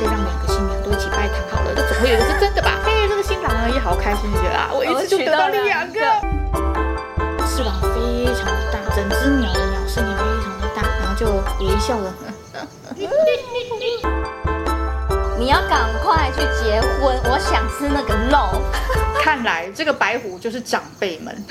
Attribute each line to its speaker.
Speaker 1: 就让两个新娘都一起拜堂好了，这总会有一个是真的吧？嘿，这个新郎也好开心，觉得啊，我一次就得到了两个。翅膀非常的大，整只鸟的鸟身也非常的大，然后就微笑了。
Speaker 2: 你要赶快去结婚，我想吃那个肉。
Speaker 1: 看来这个白虎就是长辈们。